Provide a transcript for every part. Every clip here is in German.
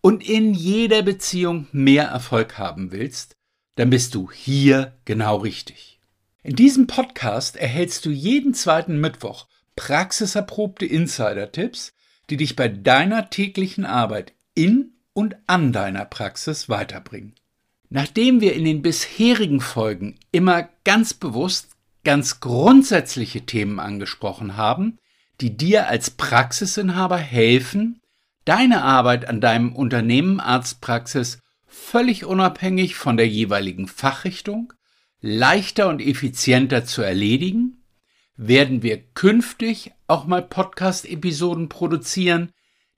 und in jeder Beziehung mehr Erfolg haben willst, dann bist du hier genau richtig. In diesem Podcast erhältst du jeden zweiten Mittwoch praxiserprobte Insider-Tipps, die dich bei deiner täglichen Arbeit in und an deiner Praxis weiterbringen. Nachdem wir in den bisherigen Folgen immer ganz bewusst ganz grundsätzliche Themen angesprochen haben, die dir als Praxisinhaber helfen, deine Arbeit an deinem Unternehmen Arztpraxis völlig unabhängig von der jeweiligen Fachrichtung leichter und effizienter zu erledigen, werden wir künftig auch mal Podcast-Episoden produzieren,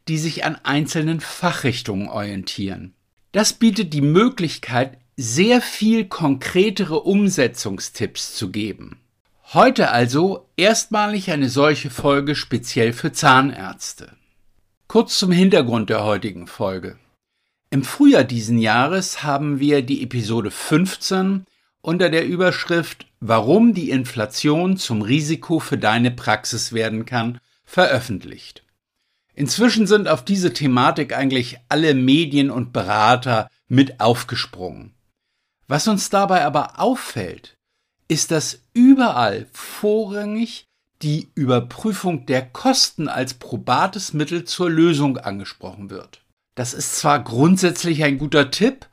die sich an einzelnen Fachrichtungen orientieren. Das bietet die Möglichkeit, sehr viel konkretere Umsetzungstipps zu geben. Heute also erstmalig eine solche Folge speziell für Zahnärzte. Kurz zum Hintergrund der heutigen Folge. Im Frühjahr diesen Jahres haben wir die Episode 15 unter der Überschrift Warum die Inflation zum Risiko für deine Praxis werden kann veröffentlicht. Inzwischen sind auf diese Thematik eigentlich alle Medien und Berater mit aufgesprungen. Was uns dabei aber auffällt, ist, dass überall vorrangig die Überprüfung der Kosten als probates Mittel zur Lösung angesprochen wird. Das ist zwar grundsätzlich ein guter Tipp,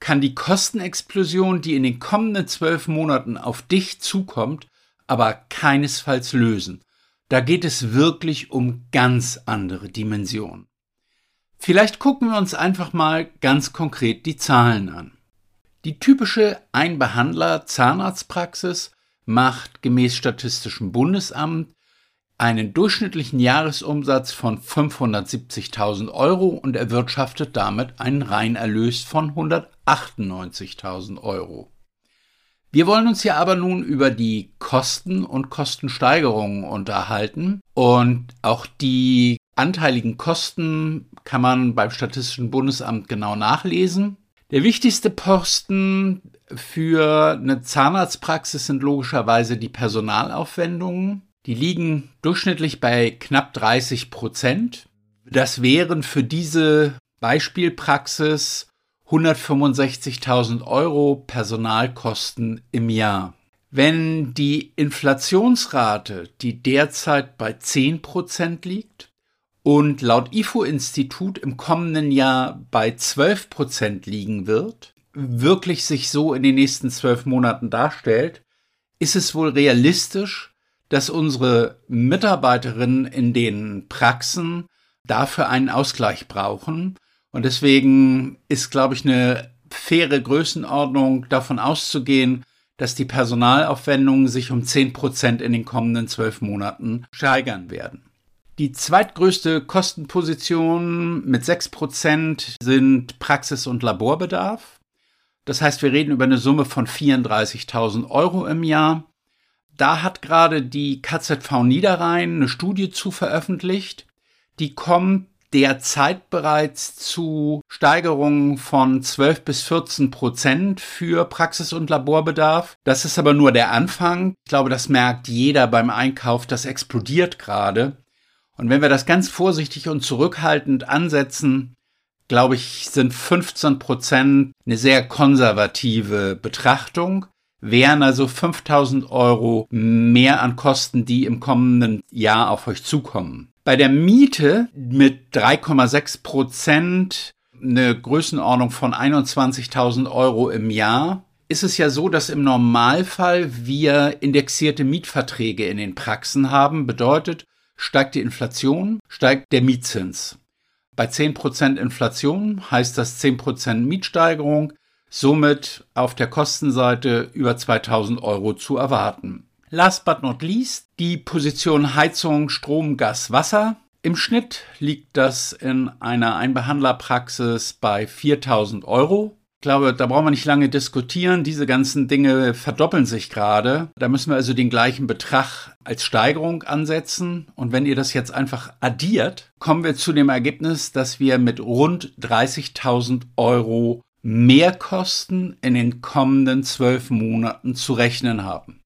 kann die Kostenexplosion, die in den kommenden zwölf Monaten auf dich zukommt, aber keinesfalls lösen. Da geht es wirklich um ganz andere Dimensionen. Vielleicht gucken wir uns einfach mal ganz konkret die Zahlen an. Die typische Einbehandler-Zahnarztpraxis macht gemäß Statistischem Bundesamt einen durchschnittlichen Jahresumsatz von 570.000 Euro und erwirtschaftet damit einen Reinerlös von 198.000 Euro. Wir wollen uns hier aber nun über die Kosten und Kostensteigerungen unterhalten und auch die anteiligen Kosten kann man beim Statistischen Bundesamt genau nachlesen. Der wichtigste Posten für eine Zahnarztpraxis sind logischerweise die Personalaufwendungen. Die liegen durchschnittlich bei knapp 30 Prozent. Das wären für diese Beispielpraxis 165.000 Euro Personalkosten im Jahr. Wenn die Inflationsrate, die derzeit bei 10 Prozent liegt, und laut IFO-Institut im kommenden Jahr bei 12 Prozent liegen wird, wirklich sich so in den nächsten zwölf Monaten darstellt, ist es wohl realistisch, dass unsere Mitarbeiterinnen in den Praxen dafür einen Ausgleich brauchen. Und deswegen ist, glaube ich, eine faire Größenordnung davon auszugehen, dass die Personalaufwendungen sich um 10 Prozent in den kommenden zwölf Monaten steigern werden. Die zweitgrößte Kostenposition mit 6% sind Praxis- und Laborbedarf. Das heißt, wir reden über eine Summe von 34.000 Euro im Jahr. Da hat gerade die KZV Niederrhein eine Studie zu veröffentlicht. Die kommt derzeit bereits zu Steigerungen von 12 bis 14 Prozent für Praxis- und Laborbedarf. Das ist aber nur der Anfang. Ich glaube, das merkt jeder beim Einkauf. Das explodiert gerade. Und wenn wir das ganz vorsichtig und zurückhaltend ansetzen, glaube ich, sind 15 Prozent eine sehr konservative Betrachtung, wären also 5000 Euro mehr an Kosten, die im kommenden Jahr auf euch zukommen. Bei der Miete mit 3,6 Prozent eine Größenordnung von 21.000 Euro im Jahr ist es ja so, dass im Normalfall wir indexierte Mietverträge in den Praxen haben. Bedeutet, Steigt die Inflation, steigt der Mietzins. Bei 10% Inflation heißt das 10% Mietsteigerung, somit auf der Kostenseite über 2000 Euro zu erwarten. Last but not least die Position Heizung, Strom, Gas, Wasser. Im Schnitt liegt das in einer Einbehandlerpraxis bei 4000 Euro. Ich glaube, da brauchen wir nicht lange diskutieren. Diese ganzen Dinge verdoppeln sich gerade. Da müssen wir also den gleichen Betrag als Steigerung ansetzen. Und wenn ihr das jetzt einfach addiert, kommen wir zu dem Ergebnis, dass wir mit rund 30.000 Euro Mehrkosten in den kommenden zwölf Monaten zu rechnen haben.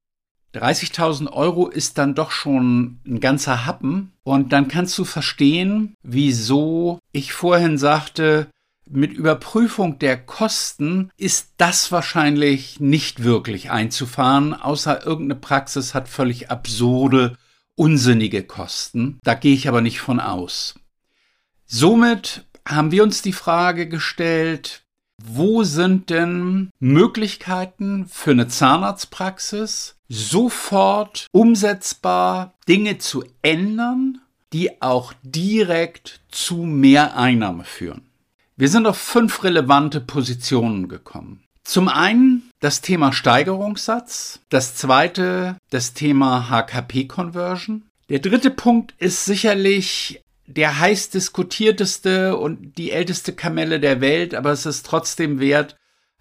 30.000 Euro ist dann doch schon ein ganzer Happen. Und dann kannst du verstehen, wieso ich vorhin sagte, mit Überprüfung der Kosten ist das wahrscheinlich nicht wirklich einzufahren, außer irgendeine Praxis hat völlig absurde, unsinnige Kosten. Da gehe ich aber nicht von aus. Somit haben wir uns die Frage gestellt, wo sind denn Möglichkeiten für eine Zahnarztpraxis, sofort umsetzbar Dinge zu ändern, die auch direkt zu mehr Einnahme führen? Wir sind auf fünf relevante Positionen gekommen. Zum einen das Thema Steigerungssatz, das zweite das Thema HKP-Conversion. Der dritte Punkt ist sicherlich der heiß diskutierteste und die älteste Kamelle der Welt, aber es ist trotzdem wert,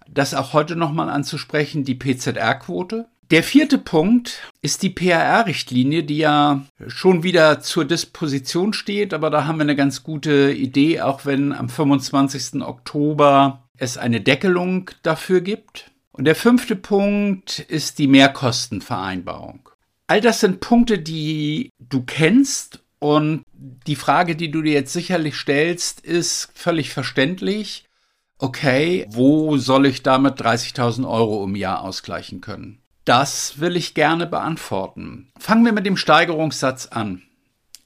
das auch heute nochmal anzusprechen, die PZR-Quote. Der vierte Punkt ist die PRR-Richtlinie, die ja schon wieder zur Disposition steht, aber da haben wir eine ganz gute Idee, auch wenn am 25. Oktober es eine Deckelung dafür gibt. Und der fünfte Punkt ist die Mehrkostenvereinbarung. All das sind Punkte, die du kennst und die Frage, die du dir jetzt sicherlich stellst, ist völlig verständlich. Okay, wo soll ich damit 30.000 Euro im Jahr ausgleichen können? Das will ich gerne beantworten. Fangen wir mit dem Steigerungssatz an.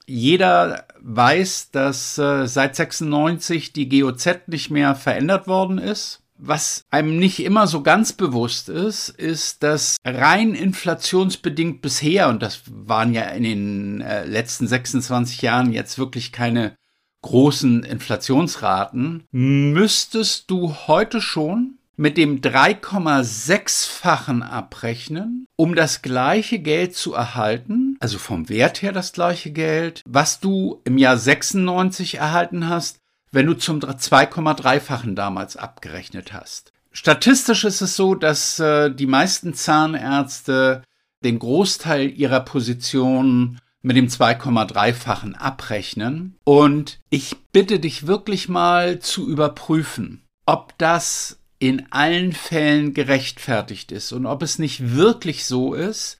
Jeder weiß, dass äh, seit 96 die GOZ nicht mehr verändert worden ist. Was einem nicht immer so ganz bewusst ist, ist, dass rein inflationsbedingt bisher, und das waren ja in den äh, letzten 26 Jahren jetzt wirklich keine großen Inflationsraten, müsstest du heute schon mit dem 3,6-fachen abrechnen, um das gleiche Geld zu erhalten, also vom Wert her das gleiche Geld, was du im Jahr 96 erhalten hast, wenn du zum 2,3-fachen damals abgerechnet hast. Statistisch ist es so, dass äh, die meisten Zahnärzte den Großteil ihrer Positionen mit dem 2,3-fachen abrechnen. Und ich bitte dich wirklich mal zu überprüfen, ob das in allen Fällen gerechtfertigt ist und ob es nicht wirklich so ist,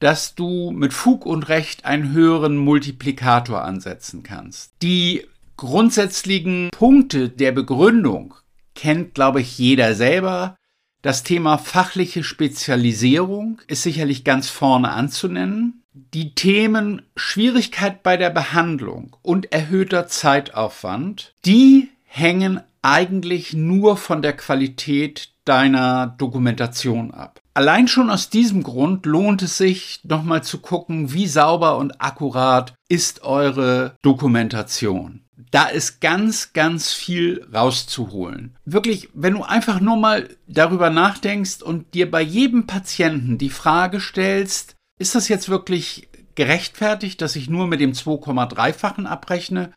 dass du mit Fug und Recht einen höheren Multiplikator ansetzen kannst. Die grundsätzlichen Punkte der Begründung kennt, glaube ich, jeder selber. Das Thema fachliche Spezialisierung ist sicherlich ganz vorne anzunennen. Die Themen Schwierigkeit bei der Behandlung und erhöhter Zeitaufwand, die hängen eigentlich nur von der Qualität deiner Dokumentation ab. Allein schon aus diesem Grund lohnt es sich, nochmal zu gucken, wie sauber und akkurat ist eure Dokumentation. Da ist ganz, ganz viel rauszuholen. Wirklich, wenn du einfach nur mal darüber nachdenkst und dir bei jedem Patienten die Frage stellst, ist das jetzt wirklich gerechtfertigt, dass ich nur mit dem 2,3-fachen abrechne?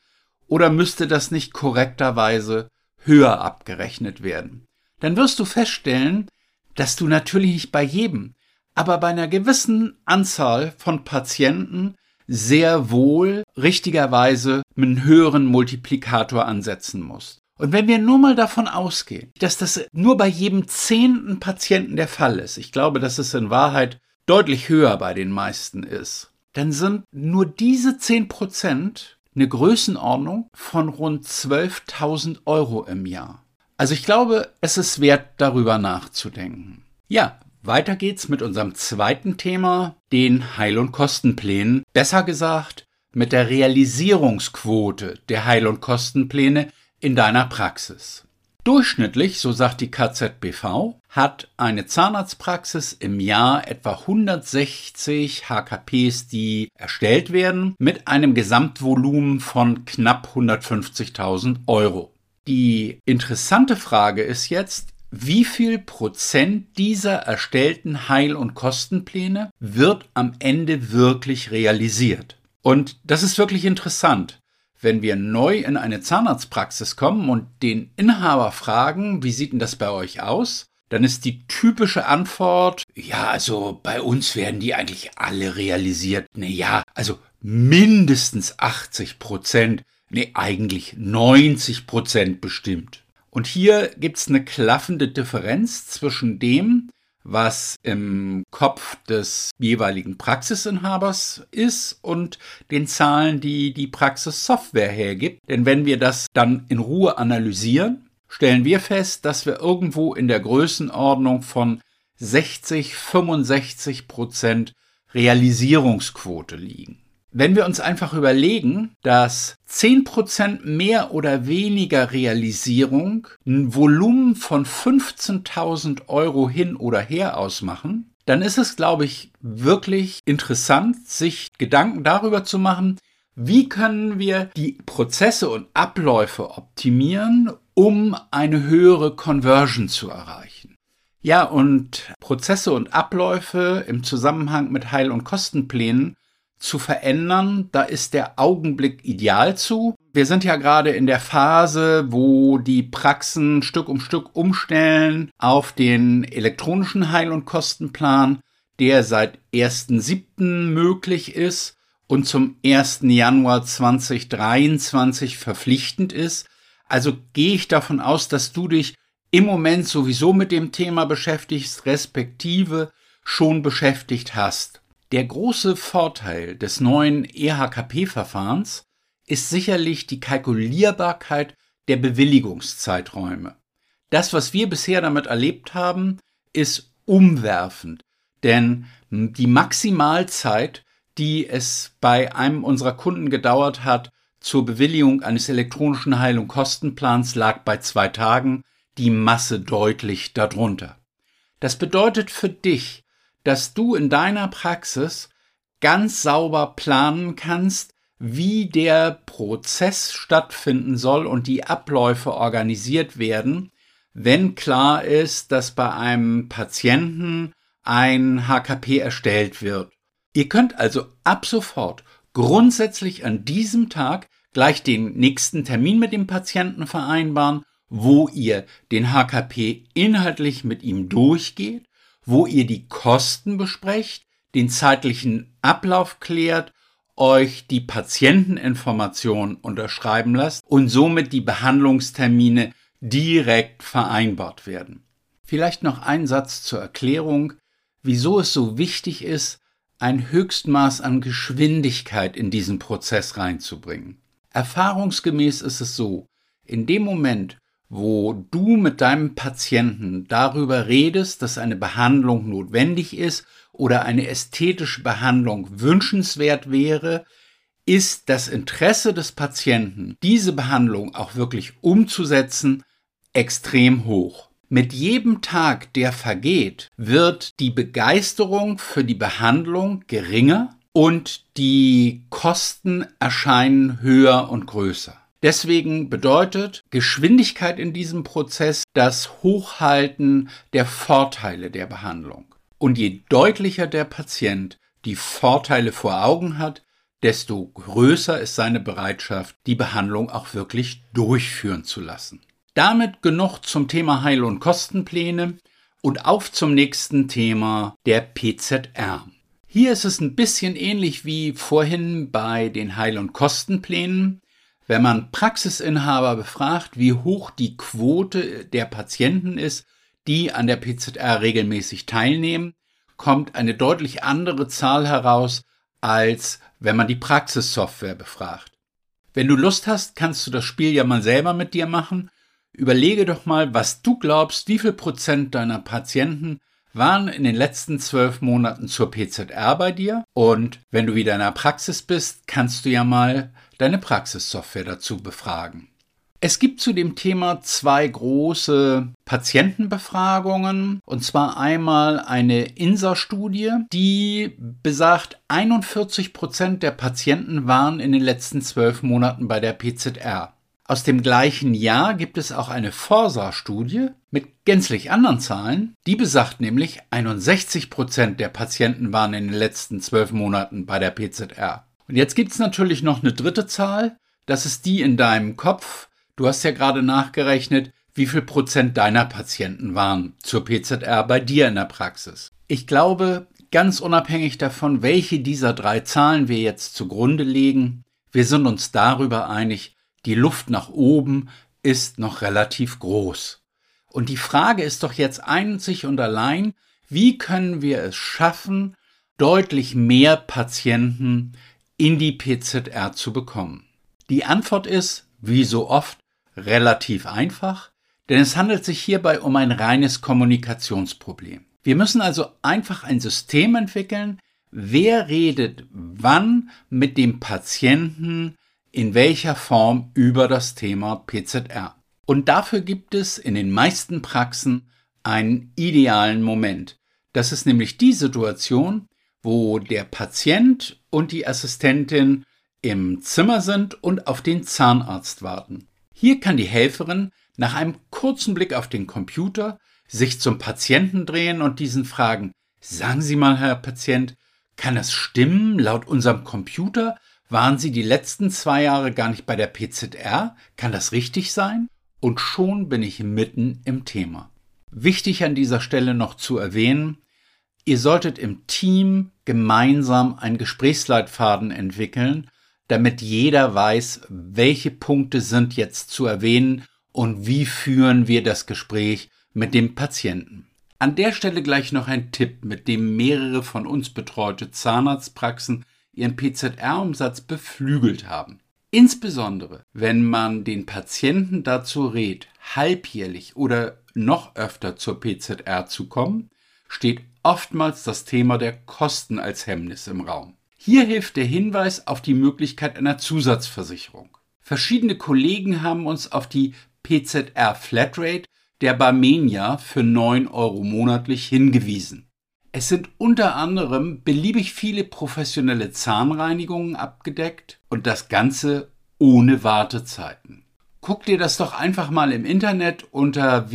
Oder müsste das nicht korrekterweise höher abgerechnet werden. Dann wirst du feststellen, dass du natürlich nicht bei jedem, aber bei einer gewissen Anzahl von Patienten sehr wohl richtigerweise mit einem höheren Multiplikator ansetzen musst. Und wenn wir nur mal davon ausgehen, dass das nur bei jedem zehnten Patienten der Fall ist, ich glaube, dass es in Wahrheit deutlich höher bei den meisten ist, dann sind nur diese zehn Prozent eine Größenordnung von rund 12.000 Euro im Jahr. Also ich glaube, es ist wert, darüber nachzudenken. Ja, weiter geht's mit unserem zweiten Thema, den Heil- und Kostenplänen. Besser gesagt, mit der Realisierungsquote der Heil- und Kostenpläne in deiner Praxis. Durchschnittlich, so sagt die KZBV, hat eine Zahnarztpraxis im Jahr etwa 160 HKPs, die erstellt werden, mit einem Gesamtvolumen von knapp 150.000 Euro. Die interessante Frage ist jetzt, wie viel Prozent dieser erstellten Heil- und Kostenpläne wird am Ende wirklich realisiert? Und das ist wirklich interessant. Wenn wir neu in eine Zahnarztpraxis kommen und den Inhaber fragen, wie sieht denn das bei euch aus? Dann ist die typische Antwort, ja, also bei uns werden die eigentlich alle realisiert. Ne, ja, also mindestens 80 Prozent, ne, eigentlich 90 Prozent bestimmt. Und hier gibt's eine klaffende Differenz zwischen dem, was im Kopf des jeweiligen Praxisinhabers ist und den Zahlen, die die Praxissoftware hergibt. Denn wenn wir das dann in Ruhe analysieren, stellen wir fest, dass wir irgendwo in der Größenordnung von 60, 65 Prozent Realisierungsquote liegen. Wenn wir uns einfach überlegen, dass 10% mehr oder weniger Realisierung ein Volumen von 15.000 Euro hin oder her ausmachen, dann ist es, glaube ich, wirklich interessant, sich Gedanken darüber zu machen, wie können wir die Prozesse und Abläufe optimieren, um eine höhere Conversion zu erreichen. Ja, und Prozesse und Abläufe im Zusammenhang mit Heil- und Kostenplänen zu verändern. Da ist der Augenblick ideal zu. Wir sind ja gerade in der Phase, wo die Praxen Stück um Stück umstellen auf den elektronischen Heil- und Kostenplan, der seit 1.7. möglich ist und zum 1. Januar 2023 verpflichtend ist. Also gehe ich davon aus, dass du dich im Moment sowieso mit dem Thema beschäftigst, respektive schon beschäftigt hast. Der große Vorteil des neuen EHKP-Verfahrens ist sicherlich die Kalkulierbarkeit der Bewilligungszeiträume. Das, was wir bisher damit erlebt haben, ist umwerfend, denn die Maximalzeit, die es bei einem unserer Kunden gedauert hat, zur Bewilligung eines elektronischen Heil- und Kostenplans lag bei zwei Tagen, die Masse deutlich darunter. Das bedeutet für dich, dass du in deiner Praxis ganz sauber planen kannst, wie der Prozess stattfinden soll und die Abläufe organisiert werden, wenn klar ist, dass bei einem Patienten ein HKP erstellt wird. Ihr könnt also ab sofort grundsätzlich an diesem Tag gleich den nächsten Termin mit dem Patienten vereinbaren, wo ihr den HKP inhaltlich mit ihm durchgeht wo ihr die Kosten besprecht, den zeitlichen Ablauf klärt, euch die Patienteninformation unterschreiben lasst und somit die Behandlungstermine direkt vereinbart werden. Vielleicht noch ein Satz zur Erklärung, wieso es so wichtig ist, ein Höchstmaß an Geschwindigkeit in diesen Prozess reinzubringen. Erfahrungsgemäß ist es so, in dem Moment, wo du mit deinem Patienten darüber redest, dass eine Behandlung notwendig ist oder eine ästhetische Behandlung wünschenswert wäre, ist das Interesse des Patienten, diese Behandlung auch wirklich umzusetzen, extrem hoch. Mit jedem Tag, der vergeht, wird die Begeisterung für die Behandlung geringer und die Kosten erscheinen höher und größer. Deswegen bedeutet Geschwindigkeit in diesem Prozess das Hochhalten der Vorteile der Behandlung. Und je deutlicher der Patient die Vorteile vor Augen hat, desto größer ist seine Bereitschaft, die Behandlung auch wirklich durchführen zu lassen. Damit genug zum Thema Heil- und Kostenpläne und auf zum nächsten Thema der PZR. Hier ist es ein bisschen ähnlich wie vorhin bei den Heil- und Kostenplänen. Wenn man Praxisinhaber befragt, wie hoch die Quote der Patienten ist, die an der PZR regelmäßig teilnehmen, kommt eine deutlich andere Zahl heraus, als wenn man die Praxissoftware befragt. Wenn du Lust hast, kannst du das Spiel ja mal selber mit dir machen. Überlege doch mal, was du glaubst, wie viel Prozent deiner Patienten waren in den letzten zwölf Monaten zur PZR bei dir. Und wenn du wieder in der Praxis bist, kannst du ja mal deine Praxissoftware dazu befragen. Es gibt zu dem Thema zwei große Patientenbefragungen, und zwar einmal eine INSA-Studie, die besagt, 41 Prozent der Patienten waren in den letzten zwölf Monaten bei der PZR. Aus dem gleichen Jahr gibt es auch eine Forsa-Studie mit gänzlich anderen Zahlen. Die besagt nämlich, 61 Prozent der Patienten waren in den letzten zwölf Monaten bei der PZR. Und jetzt gibt es natürlich noch eine dritte Zahl, Das ist die in deinem Kopf. Du hast ja gerade nachgerechnet, wie viel Prozent deiner Patienten waren zur PZR bei dir in der Praxis. Ich glaube, ganz unabhängig davon, welche dieser drei Zahlen wir jetzt zugrunde legen, wir sind uns darüber einig, die Luft nach oben ist noch relativ groß. Und die Frage ist doch jetzt einzig und allein, wie können wir es schaffen, deutlich mehr Patienten in die PZR zu bekommen? Die Antwort ist, wie so oft, relativ einfach, denn es handelt sich hierbei um ein reines Kommunikationsproblem. Wir müssen also einfach ein System entwickeln, wer redet wann mit dem Patienten in welcher Form über das Thema PZR. Und dafür gibt es in den meisten Praxen einen idealen Moment. Das ist nämlich die Situation, wo der Patient und die Assistentin im Zimmer sind und auf den Zahnarzt warten. Hier kann die Helferin nach einem kurzen Blick auf den Computer sich zum Patienten drehen und diesen fragen, sagen Sie mal, Herr Patient, kann es stimmen, laut unserem Computer waren Sie die letzten zwei Jahre gar nicht bei der PZR? Kann das richtig sein? Und schon bin ich mitten im Thema. Wichtig an dieser Stelle noch zu erwähnen, ihr solltet im Team gemeinsam einen Gesprächsleitfaden entwickeln, damit jeder weiß, welche Punkte sind jetzt zu erwähnen und wie führen wir das Gespräch mit dem Patienten. An der Stelle gleich noch ein Tipp, mit dem mehrere von uns betreute Zahnarztpraxen ihren PZR-Umsatz beflügelt haben. Insbesondere, wenn man den Patienten dazu rät, halbjährlich oder noch öfter zur PZR zu kommen, steht oftmals das Thema der Kosten als Hemmnis im Raum. Hier hilft der Hinweis auf die Möglichkeit einer Zusatzversicherung. Verschiedene Kollegen haben uns auf die PZR Flatrate der Barmenia für 9 Euro monatlich hingewiesen. Es sind unter anderem beliebig viele professionelle Zahnreinigungen abgedeckt und das Ganze ohne Wartezeiten. Guck dir das doch einfach mal im Internet unter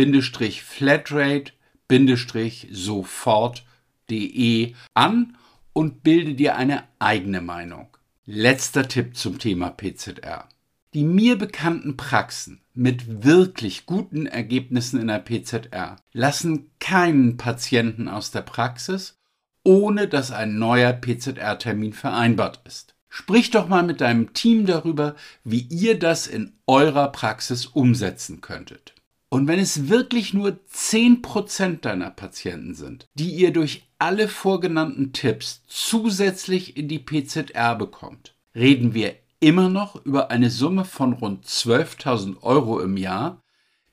www.pzr-flatrate-sofort.de an und bilde dir eine eigene Meinung. Letzter Tipp zum Thema PZR. Die mir bekannten Praxen mit wirklich guten Ergebnissen in der PZR lassen keinen Patienten aus der Praxis, ohne dass ein neuer PZR-Termin vereinbart ist. Sprich doch mal mit deinem Team darüber, wie ihr das in eurer Praxis umsetzen könntet. Und wenn es wirklich nur 10% deiner Patienten sind, die ihr durch alle vorgenannten Tipps zusätzlich in die PZR bekommt, reden wir immer noch über eine Summe von rund 12.000 Euro im Jahr,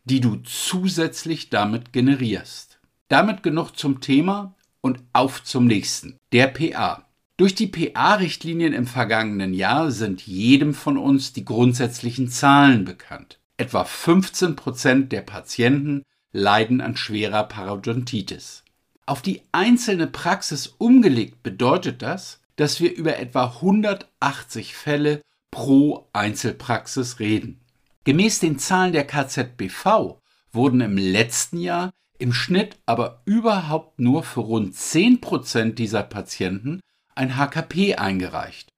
die du zusätzlich damit generierst. Damit genug zum Thema und auf zum nächsten, der PA. Durch die PA-Richtlinien im vergangenen Jahr sind jedem von uns die grundsätzlichen Zahlen bekannt. Etwa 15 Prozent der Patienten leiden an schwerer Parodontitis. Auf die einzelne Praxis umgelegt bedeutet das, dass wir über etwa 180 Fälle pro Einzelpraxis reden. Gemäß den Zahlen der KZBV wurden im letzten Jahr im Schnitt aber überhaupt nur für rund 10% dieser Patienten ein HKP eingereicht.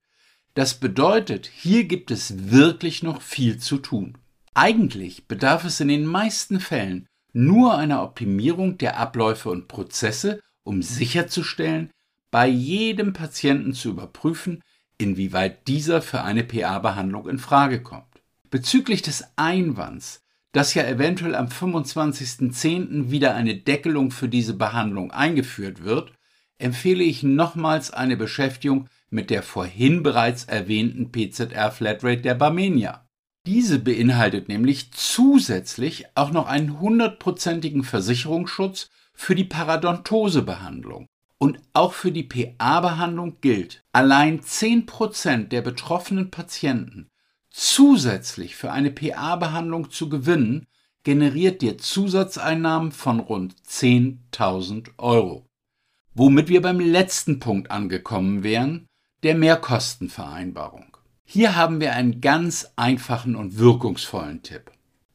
Das bedeutet, hier gibt es wirklich noch viel zu tun. Eigentlich bedarf es in den meisten Fällen nur einer Optimierung der Abläufe und Prozesse, um sicherzustellen, bei jedem Patienten zu überprüfen, inwieweit dieser für eine PA-Behandlung in Frage kommt. Bezüglich des Einwands, dass ja eventuell am 25.10. wieder eine Deckelung für diese Behandlung eingeführt wird, empfehle ich nochmals eine Beschäftigung mit der vorhin bereits erwähnten PZR Flatrate der Barmenia. Diese beinhaltet nämlich zusätzlich auch noch einen hundertprozentigen Versicherungsschutz für die Parodontosebehandlung. Und auch für die PA-Behandlung gilt, allein 10% der betroffenen Patienten zusätzlich für eine PA-Behandlung zu gewinnen, generiert dir Zusatzeinnahmen von rund 10.000 Euro. Womit wir beim letzten Punkt angekommen wären, der Mehrkostenvereinbarung. Hier haben wir einen ganz einfachen und wirkungsvollen Tipp.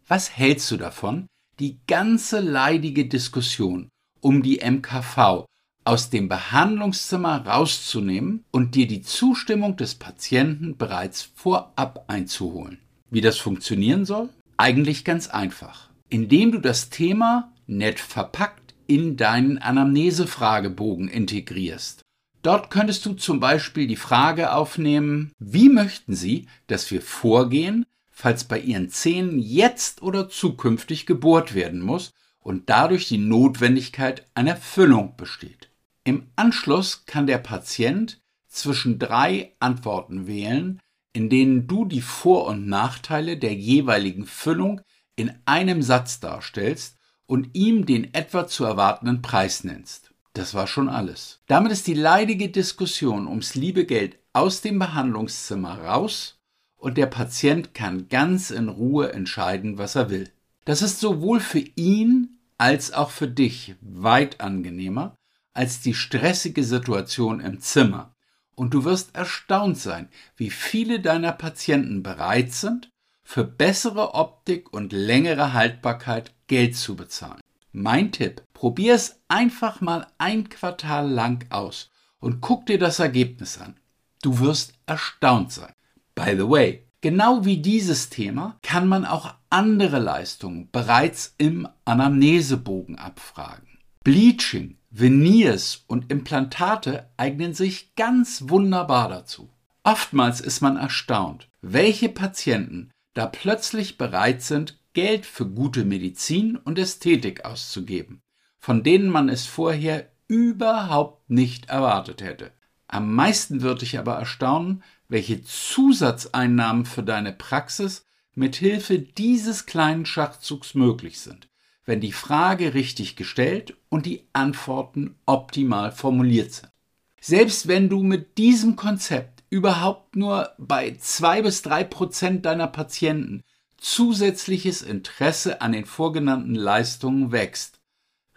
Was hältst du davon, die ganze leidige Diskussion um die MKV aus dem Behandlungszimmer rauszunehmen und dir die Zustimmung des Patienten bereits vorab einzuholen. Wie das funktionieren soll? Eigentlich ganz einfach. Indem du das Thema nett verpackt in deinen Anamnesefragebogen integrierst. Dort könntest du zum Beispiel die Frage aufnehmen, wie möchten Sie, dass wir vorgehen, falls bei Ihren Zähnen jetzt oder zukünftig gebohrt werden muss und dadurch die Notwendigkeit einer Füllung besteht. Im Anschluss kann der Patient zwischen drei Antworten wählen, in denen du die Vor- und Nachteile der jeweiligen Füllung in einem Satz darstellst und ihm den etwa zu erwartenden Preis nennst. Das war schon alles. Damit ist die leidige Diskussion ums liebe Geld aus dem Behandlungszimmer raus und der Patient kann ganz in Ruhe entscheiden, was er will. Das ist sowohl für ihn als auch für dich weit angenehmer als die stressige Situation im Zimmer. Und du wirst erstaunt sein, wie viele deiner Patienten bereit sind, für bessere Optik und längere Haltbarkeit Geld zu bezahlen. Mein Tipp, probier es einfach mal ein Quartal lang aus und guck dir das Ergebnis an. Du wirst erstaunt sein. By the way, genau wie dieses Thema kann man auch andere Leistungen bereits im Anamnesebogen abfragen. Bleaching, Veneers und Implantate eignen sich ganz wunderbar dazu. Oftmals ist man erstaunt, welche Patienten da plötzlich bereit sind, Geld für gute Medizin und Ästhetik auszugeben, von denen man es vorher überhaupt nicht erwartet hätte. Am meisten würde ich aber erstaunen, welche Zusatzeinnahmen für deine Praxis mit Hilfe dieses kleinen Schachzugs möglich sind, wenn die Frage richtig gestellt und die Antworten optimal formuliert sind. Selbst wenn du mit diesem Konzept überhaupt nur bei zwei bis drei Prozent deiner Patienten zusätzliches Interesse an den vorgenannten Leistungen wächst,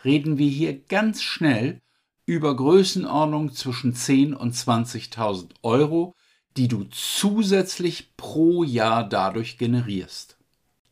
reden wir hier ganz schnell über Größenordnung zwischen 10 und 20.000 Euro, die du zusätzlich pro Jahr dadurch generierst.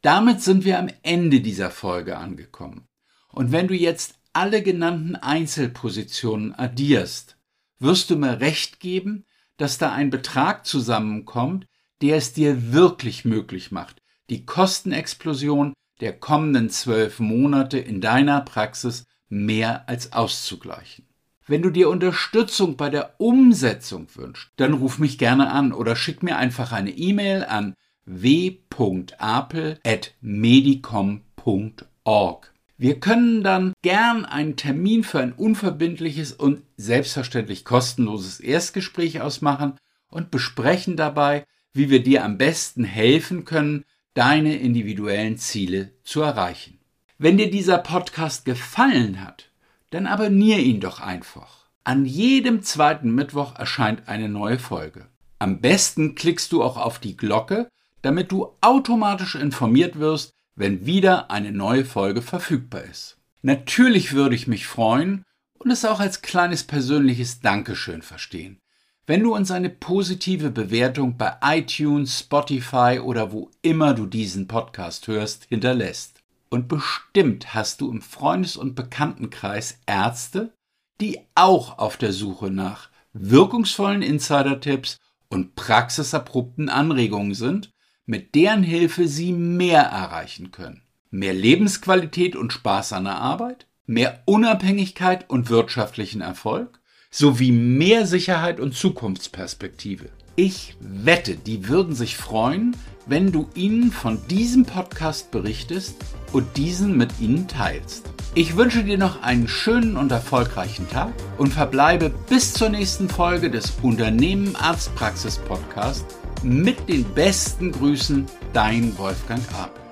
Damit sind wir am Ende dieser Folge angekommen. Und wenn du jetzt alle genannten Einzelpositionen addierst, wirst du mir recht geben, dass da ein Betrag zusammenkommt, der es dir wirklich möglich macht, die Kostenexplosion der kommenden zwölf Monate in deiner Praxis mehr als auszugleichen. Wenn du dir Unterstützung bei der Umsetzung wünschst, dann ruf mich gerne an oder schick mir einfach eine E-Mail an w.apel.medicom.org. Wir können dann gern einen Termin für ein unverbindliches und selbstverständlich kostenloses Erstgespräch ausmachen und besprechen dabei, wie wir dir am besten helfen können, deine individuellen Ziele zu erreichen. Wenn dir dieser Podcast gefallen hat, dann abonniere ihn doch einfach. An jedem zweiten Mittwoch erscheint eine neue Folge. Am besten klickst du auch auf die Glocke, damit du automatisch informiert wirst, wenn wieder eine neue Folge verfügbar ist. Natürlich würde ich mich freuen und es auch als kleines persönliches Dankeschön verstehen, wenn du uns eine positive Bewertung bei iTunes, Spotify oder wo immer du diesen Podcast hörst, hinterlässt. Und bestimmt hast du im Freundes- und Bekanntenkreis Ärzte, die auch auf der Suche nach wirkungsvollen Insider-Tipps und praxiserprobten Anregungen sind, mit deren Hilfe sie mehr erreichen können. Mehr Lebensqualität und Spaß an der Arbeit, mehr Unabhängigkeit und wirtschaftlichen Erfolg, sowie mehr Sicherheit und Zukunftsperspektive. Ich wette, die würden sich freuen, wenn du ihnen von diesem Podcast berichtest und diesen mit ihnen teilst. Ich wünsche dir noch einen schönen und erfolgreichen Tag und verbleibe bis zur nächsten Folge des Unternehmen Arztpraxis Podcast mit den besten Grüßen, dein Wolfgang Abel.